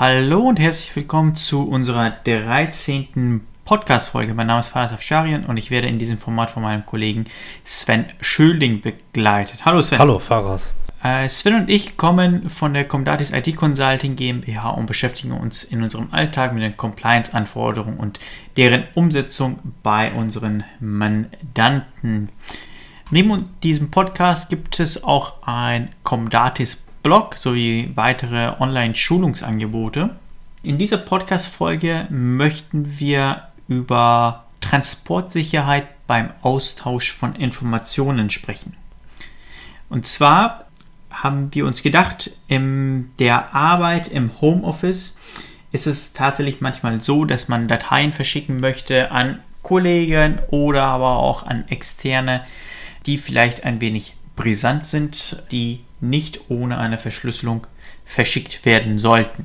Hallo und herzlich willkommen zu unserer 13. Podcast-Folge. Mein Name ist Faras Afsharian und ich werde in diesem Format von meinem Kollegen Sven Schölding begleitet. Hallo Sven. Hallo Faras. Äh, Sven und ich kommen von der Comdatis IT Consulting GmbH und beschäftigen uns in unserem Alltag mit den Compliance-Anforderungen und deren Umsetzung bei unseren Mandanten. Neben diesem Podcast gibt es auch ein Comdatis Blog sowie weitere Online-Schulungsangebote. In dieser Podcast-Folge möchten wir über Transportsicherheit beim Austausch von Informationen sprechen. Und zwar haben wir uns gedacht, in der Arbeit im Homeoffice ist es tatsächlich manchmal so, dass man Dateien verschicken möchte an Kollegen oder aber auch an Externe, die vielleicht ein wenig brisant sind, die nicht ohne eine Verschlüsselung verschickt werden sollten.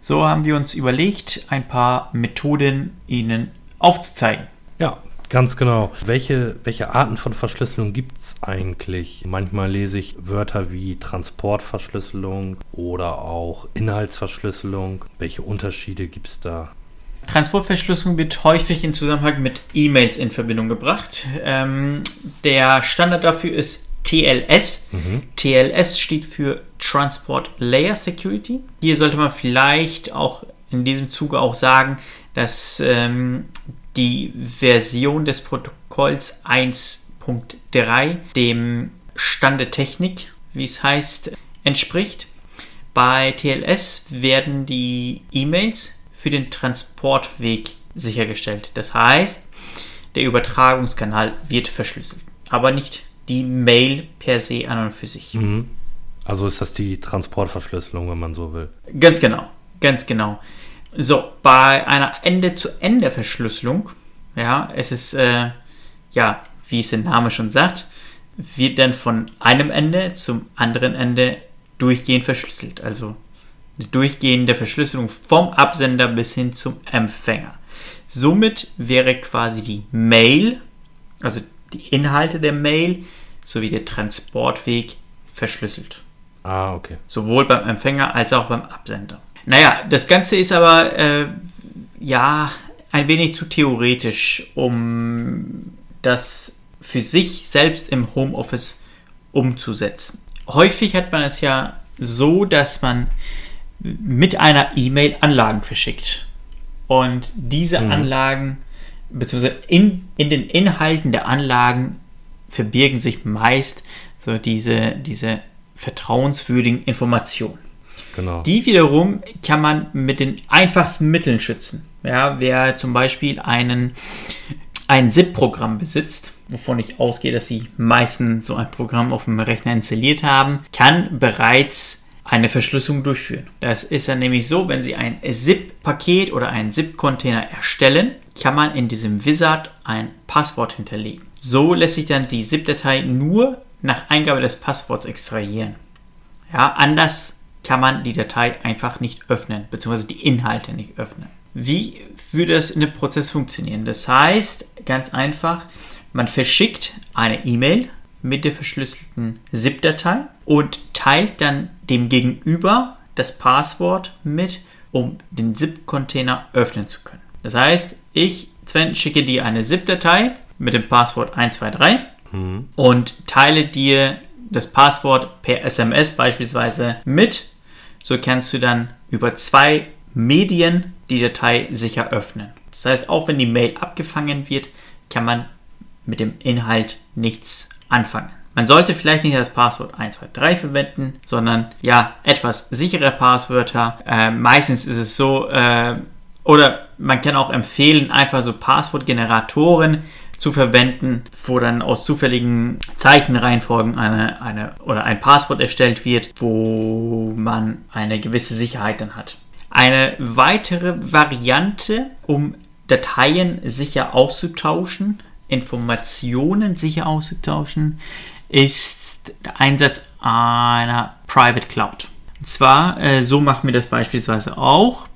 So haben wir uns überlegt, ein paar Methoden Ihnen aufzuzeigen. Ja, ganz genau. Welche, welche Arten von Verschlüsselung gibt es eigentlich? Manchmal lese ich Wörter wie Transportverschlüsselung oder auch Inhaltsverschlüsselung. Welche Unterschiede gibt es da? Transportverschlüsselung wird häufig in Zusammenhang mit E-Mails in Verbindung gebracht. Ähm, der Standard dafür ist TLS. Mhm. TLS steht für Transport Layer Security. Hier sollte man vielleicht auch in diesem Zuge auch sagen, dass ähm, die Version des Protokolls 1.3 dem Stand der Technik, wie es heißt, entspricht. Bei TLS werden die E-Mails für den Transportweg sichergestellt. Das heißt, der Übertragungskanal wird verschlüsselt, aber nicht die Mail per se an und für sich. Mhm. Also ist das die Transportverschlüsselung, wenn man so will. Ganz genau, ganz genau. So, bei einer Ende-zu-Ende-Verschlüsselung, ja, es ist, äh, ja, wie es der Name schon sagt, wird dann von einem Ende zum anderen Ende durchgehend verschlüsselt. Also eine durchgehende Verschlüsselung vom Absender bis hin zum Empfänger. Somit wäre quasi die Mail, also die Inhalte der Mail, sowie der Transportweg verschlüsselt. Ah, okay. Sowohl beim Empfänger als auch beim Absender. Naja, das Ganze ist aber äh, ja ein wenig zu theoretisch, um das für sich selbst im Homeoffice umzusetzen. Häufig hat man es ja so, dass man mit einer E-Mail Anlagen verschickt. Und diese mhm. Anlagen, beziehungsweise in, in den Inhalten der Anlagen verbirgen sich meist so diese, diese vertrauenswürdigen Informationen. Genau. Die wiederum kann man mit den einfachsten Mitteln schützen. Ja, wer zum Beispiel einen, ein ZIP-Programm besitzt, wovon ich ausgehe, dass die meisten so ein Programm auf dem Rechner installiert haben, kann bereits eine Verschlüsselung durchführen. Das ist dann nämlich so, wenn Sie ein ZIP-Paket oder einen ZIP-Container erstellen, kann man in diesem Wizard ein Passwort hinterlegen. So lässt sich dann die ZIP-Datei nur nach Eingabe des Passworts extrahieren. Ja, anders kann man die Datei einfach nicht öffnen, beziehungsweise die Inhalte nicht öffnen. Wie würde das in dem Prozess funktionieren? Das heißt, ganz einfach, man verschickt eine E-Mail mit der verschlüsselten ZIP-Datei und teilt dann dem Gegenüber das Passwort mit, um den ZIP-Container öffnen zu können. Das heißt, ich, Sven, schicke dir eine ZIP-Datei mit dem Passwort 123 mhm. und teile dir das Passwort per SMS beispielsweise mit. So kannst du dann über zwei Medien die Datei sicher öffnen. Das heißt, auch wenn die Mail abgefangen wird, kann man mit dem Inhalt nichts anfangen. Man sollte vielleicht nicht das Passwort 123 verwenden, sondern ja, etwas sichere Passwörter. Äh, meistens ist es so, äh, oder man kann auch empfehlen, einfach so Passwortgeneratoren zu verwenden, wo dann aus zufälligen Zeichenreihenfolgen eine, eine oder ein Passwort erstellt wird, wo man eine gewisse Sicherheit dann hat. Eine weitere Variante, um Dateien sicher auszutauschen, Informationen sicher auszutauschen, ist der Einsatz einer Private Cloud. Und zwar, äh, so machen wir das beispielsweise auch.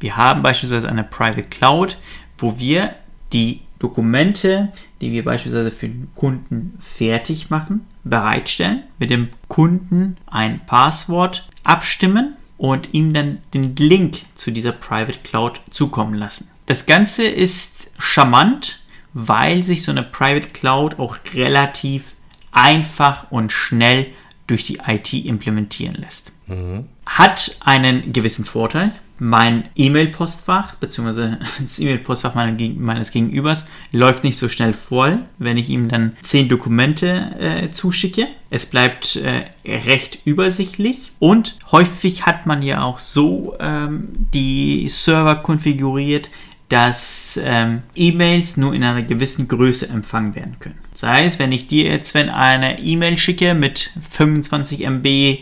Wir haben beispielsweise eine Private Cloud, wo wir die Dokumente, die wir beispielsweise für den Kunden fertig machen, bereitstellen, mit dem Kunden ein Passwort abstimmen und ihm dann den Link zu dieser Private Cloud zukommen lassen. Das Ganze ist charmant, weil sich so eine Private Cloud auch relativ einfach und schnell durch die IT implementieren lässt. Mhm. Hat einen gewissen Vorteil. Mein E-Mail-Postfach bzw. das E-Mail-Postfach meines Gegenübers läuft nicht so schnell voll, wenn ich ihm dann zehn Dokumente äh, zuschicke. Es bleibt äh, recht übersichtlich und häufig hat man ja auch so ähm, die Server konfiguriert, dass ähm, E-Mails nur in einer gewissen Größe empfangen werden können. Sei es, wenn ich dir jetzt wenn eine E-Mail schicke mit 25 MB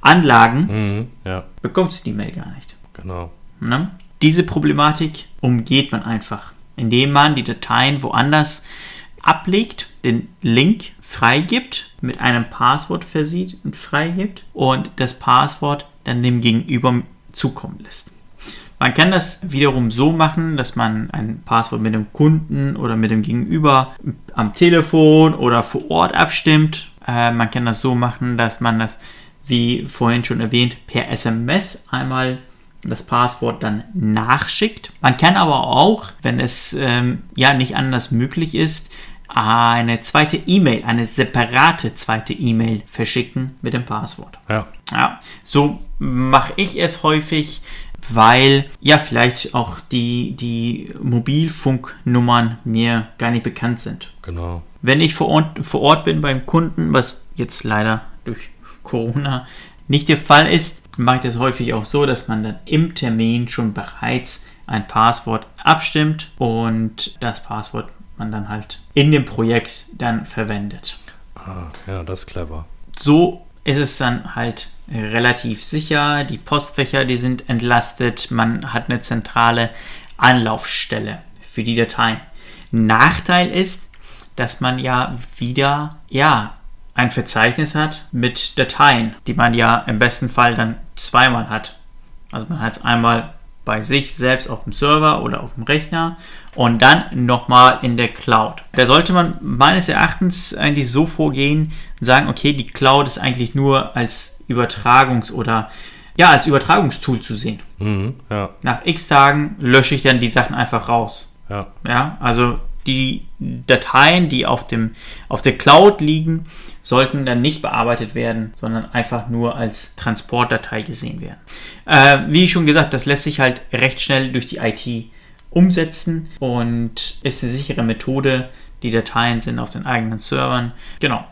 Anlagen, mhm, ja. bekommst du die Mail gar nicht. Genau. Ne? Diese Problematik umgeht man einfach, indem man die Dateien woanders ablegt, den Link freigibt, mit einem Passwort versieht und freigibt und das Passwort dann dem Gegenüber zukommen lässt. Man kann das wiederum so machen, dass man ein Passwort mit dem Kunden oder mit dem Gegenüber am Telefon oder vor Ort abstimmt. Äh, man kann das so machen, dass man das, wie vorhin schon erwähnt, per SMS einmal das Passwort dann nachschickt. Man kann aber auch, wenn es ähm, ja nicht anders möglich ist, eine zweite E-Mail, eine separate zweite E-Mail verschicken mit dem Passwort. Ja. ja so mache ich es häufig weil ja vielleicht auch die, die Mobilfunknummern mir gar nicht bekannt sind. Genau. Wenn ich vor Ort, vor Ort bin beim Kunden, was jetzt leider durch Corona nicht der Fall ist, mache ich das häufig auch so, dass man dann im Termin schon bereits ein Passwort abstimmt und das Passwort man dann halt in dem Projekt dann verwendet. Ah, ja, das ist clever. So ist es dann halt relativ sicher. Die Postfächer, die sind entlastet. Man hat eine zentrale Anlaufstelle für die Dateien. Nachteil ist, dass man ja wieder, ja, ein Verzeichnis hat mit Dateien, die man ja im besten Fall dann zweimal hat. Also man hat es einmal bei sich selbst auf dem Server oder auf dem Rechner und dann nochmal in der Cloud. Da sollte man meines Erachtens eigentlich so vorgehen und sagen, okay, die Cloud ist eigentlich nur als Übertragungs- oder ja, als Übertragungstool zu sehen. Mhm, ja. Nach x Tagen lösche ich dann die Sachen einfach raus. Ja. ja also die Dateien, die auf, dem, auf der Cloud liegen, sollten dann nicht bearbeitet werden, sondern einfach nur als Transportdatei gesehen werden. Äh, wie schon gesagt, das lässt sich halt recht schnell durch die IT umsetzen und ist eine sichere Methode. Die Dateien sind auf den eigenen Servern. Genau.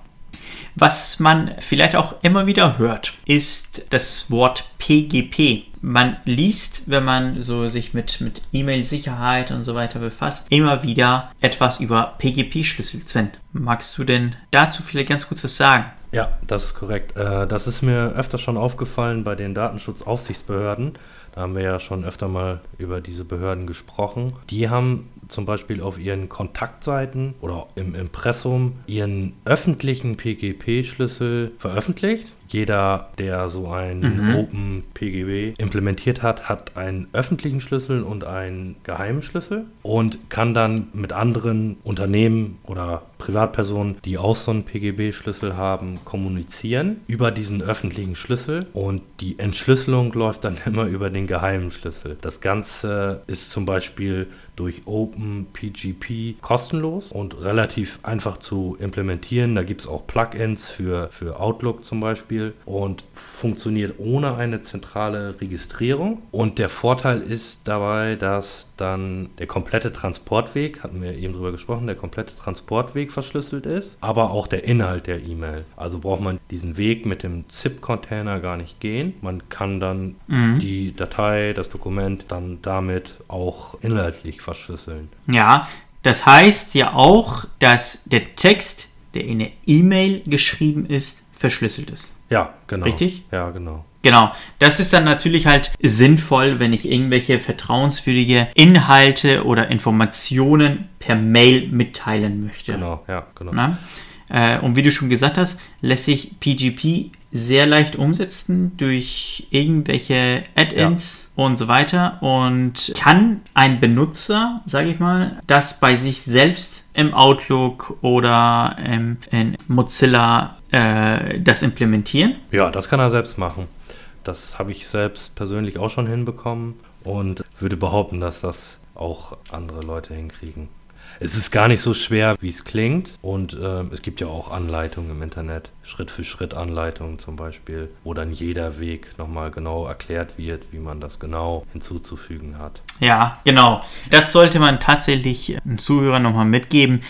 Was man vielleicht auch immer wieder hört, ist das Wort PGP. Man liest, wenn man so sich mit, mit E-Mail-Sicherheit und so weiter befasst, immer wieder etwas über PGP-Schlüssel. Sven, magst du denn dazu vielleicht ganz kurz was sagen? Ja, das ist korrekt. Äh, das ist mir öfter schon aufgefallen bei den Datenschutzaufsichtsbehörden. Da haben wir ja schon öfter mal über diese Behörden gesprochen. Die haben zum Beispiel auf ihren Kontaktseiten oder im Impressum ihren öffentlichen PGP-Schlüssel veröffentlicht. Jeder, der so ein mhm. Open PGB implementiert hat, hat einen öffentlichen Schlüssel und einen geheimen Schlüssel und kann dann mit anderen Unternehmen oder Privatpersonen, die auch so einen PGB-Schlüssel haben, kommunizieren über diesen öffentlichen Schlüssel und die Entschlüsselung läuft dann immer über den geheimen Schlüssel. Das Ganze ist zum Beispiel durch OpenPGP kostenlos und relativ einfach zu implementieren. Da gibt es auch Plugins für, für Outlook zum Beispiel und funktioniert ohne eine zentrale Registrierung. Und der Vorteil ist dabei, dass dann der komplette Transportweg, hatten wir eben drüber gesprochen, der komplette Transportweg verschlüsselt ist, aber auch der Inhalt der E-Mail. Also braucht man diesen Weg mit dem ZIP-Container gar nicht gehen. Man kann dann mhm. die Datei, das Dokument dann damit auch inhaltlich verschlüsseln. Ja, das heißt ja auch, dass der Text, der in der E-Mail geschrieben ist, verschlüsselt ist. Ja, genau. Richtig? Ja, genau. Genau, das ist dann natürlich halt sinnvoll, wenn ich irgendwelche vertrauenswürdige Inhalte oder Informationen per Mail mitteilen möchte. Genau, ja, genau. Äh, und wie du schon gesagt hast, lässt sich PGP sehr leicht umsetzen durch irgendwelche Add-ins ja. und so weiter und kann ein Benutzer, sage ich mal, das bei sich selbst im Outlook oder im, in Mozilla äh, das implementieren? Ja, das kann er selbst machen. Das habe ich selbst persönlich auch schon hinbekommen und würde behaupten, dass das auch andere Leute hinkriegen. Es ist gar nicht so schwer, wie es klingt. Und äh, es gibt ja auch Anleitungen im Internet, Schritt für Schritt Anleitungen zum Beispiel, wo dann jeder Weg nochmal genau erklärt wird, wie man das genau hinzuzufügen hat. Ja, genau. Das sollte man tatsächlich den Zuhörern nochmal mitgeben.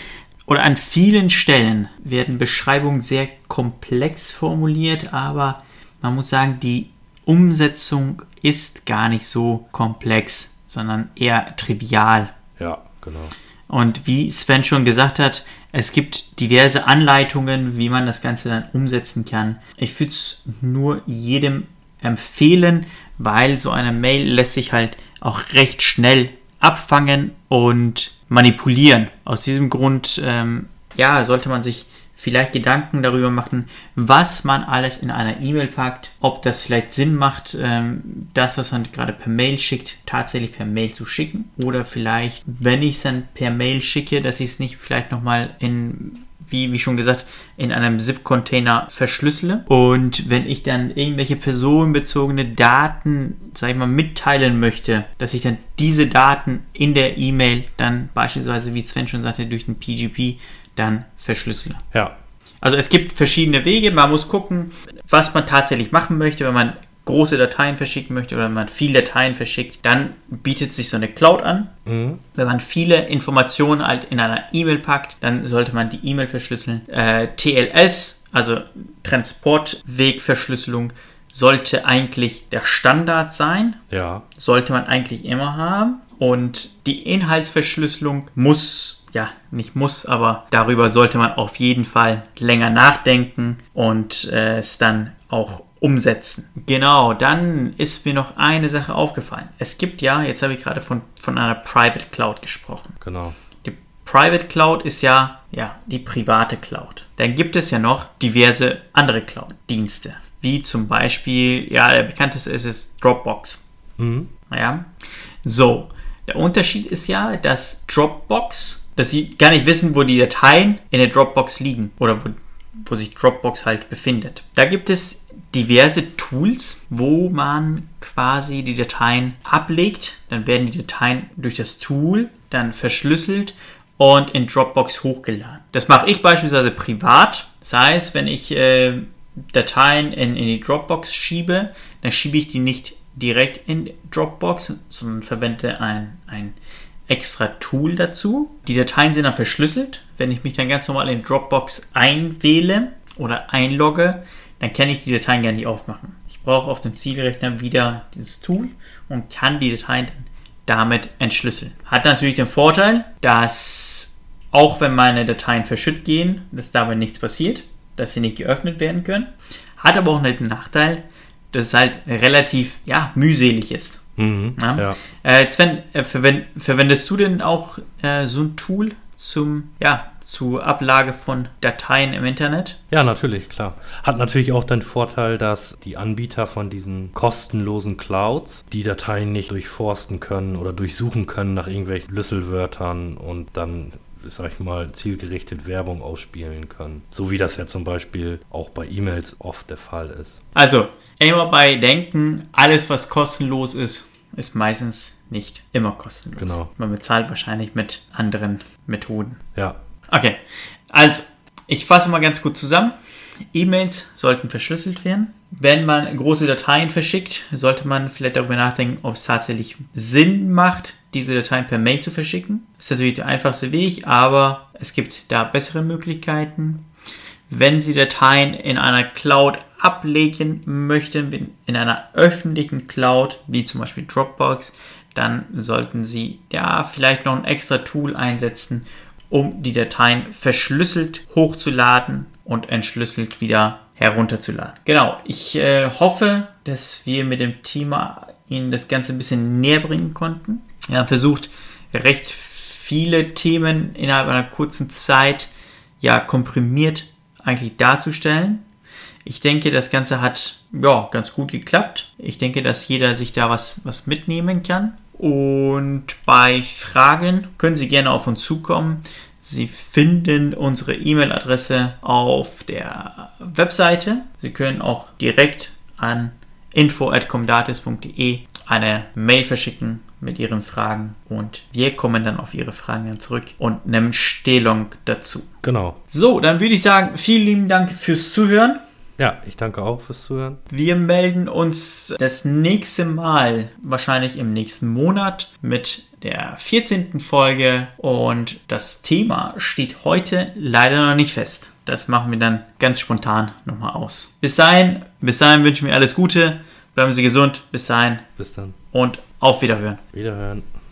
Oder an vielen Stellen werden Beschreibungen sehr komplex formuliert, aber man muss sagen, die Umsetzung ist gar nicht so komplex, sondern eher trivial. Ja, genau. Und wie Sven schon gesagt hat, es gibt diverse Anleitungen, wie man das Ganze dann umsetzen kann. Ich würde es nur jedem empfehlen, weil so eine Mail lässt sich halt auch recht schnell abfangen und manipulieren. Aus diesem Grund, ähm, ja, sollte man sich vielleicht Gedanken darüber machen, was man alles in einer E-Mail packt, ob das vielleicht Sinn macht, ähm, das, was man gerade per Mail schickt, tatsächlich per Mail zu schicken. Oder vielleicht, wenn ich es dann per Mail schicke, dass ich es nicht vielleicht nochmal in wie, wie schon gesagt, in einem ZIP-Container verschlüssele. Und wenn ich dann irgendwelche personenbezogene Daten, sag ich mal, mitteilen möchte, dass ich dann diese Daten in der E-Mail dann beispielsweise, wie Sven schon sagte, durch den PGP dann verschlüssele. Ja. Also es gibt verschiedene Wege. Man muss gucken, was man tatsächlich machen möchte. Wenn man große Dateien verschicken möchte oder wenn man viele Dateien verschickt, dann bietet sich so eine Cloud an. Mhm. Wenn man viele Informationen halt in einer E-Mail packt, dann sollte man die E-Mail verschlüsseln. Äh, TLS, also Transportwegverschlüsselung, sollte eigentlich der Standard sein. Ja. Sollte man eigentlich immer haben. Und die Inhaltsverschlüsselung muss ja, nicht muss, aber darüber sollte man auf jeden Fall länger nachdenken und äh, es dann auch umsetzen. Genau, dann ist mir noch eine Sache aufgefallen. Es gibt ja, jetzt habe ich gerade von, von einer Private Cloud gesprochen. Genau. Die Private Cloud ist ja, ja die private Cloud. Dann gibt es ja noch diverse andere Cloud-Dienste, wie zum Beispiel, ja, der bekannteste ist es Dropbox. Mhm. Ja, so. Der Unterschied ist ja, dass Dropbox, dass sie gar nicht wissen, wo die Dateien in der Dropbox liegen oder wo, wo sich Dropbox halt befindet. Da gibt es diverse Tools, wo man quasi die Dateien ablegt. Dann werden die Dateien durch das Tool dann verschlüsselt und in Dropbox hochgeladen. Das mache ich beispielsweise privat. Das heißt, wenn ich äh, Dateien in, in die Dropbox schiebe, dann schiebe ich die nicht direkt in Dropbox, sondern verwende ein, ein extra Tool dazu. Die Dateien sind dann verschlüsselt. Wenn ich mich dann ganz normal in Dropbox einwähle oder einlogge, dann kann ich die Dateien gar nicht aufmachen. Ich brauche auf dem Zielrechner wieder dieses Tool und kann die Dateien damit entschlüsseln. Hat natürlich den Vorteil, dass auch wenn meine Dateien verschütt gehen, dass dabei nichts passiert, dass sie nicht geöffnet werden können. Hat aber auch einen Nachteil, dass es halt relativ ja, mühselig ist. Mhm, ja. Ja. Äh, Sven, äh, verwend, verwendest du denn auch äh, so ein Tool zum ja, zur Ablage von Dateien im Internet? Ja, natürlich, klar. Hat natürlich auch den Vorteil, dass die Anbieter von diesen kostenlosen Clouds die Dateien nicht durchforsten können oder durchsuchen können nach irgendwelchen Schlüsselwörtern und dann sag ich mal, zielgerichtet Werbung ausspielen können. So wie das ja zum Beispiel auch bei E-Mails oft der Fall ist. Also, immer bei denken, alles was kostenlos ist, ist meistens nicht immer kostenlos. Genau. Man bezahlt wahrscheinlich mit anderen Methoden. Ja, Okay, also, ich fasse mal ganz gut zusammen. E-Mails sollten verschlüsselt werden. Wenn man große Dateien verschickt, sollte man vielleicht darüber nachdenken, ob es tatsächlich Sinn macht, diese Dateien per Mail zu verschicken. Das ist natürlich der einfachste Weg, aber es gibt da bessere Möglichkeiten. Wenn Sie Dateien in einer Cloud ablegen möchten, in einer öffentlichen Cloud, wie zum Beispiel Dropbox, dann sollten Sie ja vielleicht noch ein extra Tool einsetzen, um die Dateien verschlüsselt hochzuladen und entschlüsselt wieder herunterzuladen. Genau, ich äh, hoffe, dass wir mit dem Thema Ihnen das Ganze ein bisschen näher bringen konnten. Wir haben versucht, recht viele Themen innerhalb einer kurzen Zeit ja komprimiert eigentlich darzustellen. Ich denke, das Ganze hat ja ganz gut geklappt. Ich denke, dass jeder sich da was, was mitnehmen kann. Und bei Fragen können Sie gerne auf uns zukommen. Sie finden unsere E-Mail-Adresse auf der Webseite. Sie können auch direkt an info.comdatis.de eine Mail verschicken mit Ihren Fragen und wir kommen dann auf Ihre Fragen dann zurück und nehmen Stellung dazu. Genau. So, dann würde ich sagen, vielen lieben Dank fürs Zuhören. Ja, ich danke auch fürs Zuhören. Wir melden uns das nächste Mal, wahrscheinlich im nächsten Monat, mit der 14. Folge und das Thema steht heute leider noch nicht fest. Das machen wir dann ganz spontan nochmal aus. Bis dahin, bis dahin wünschen wir alles Gute, bleiben Sie gesund, bis dahin Bis dann. und auf Wiederhören. Wiederhören.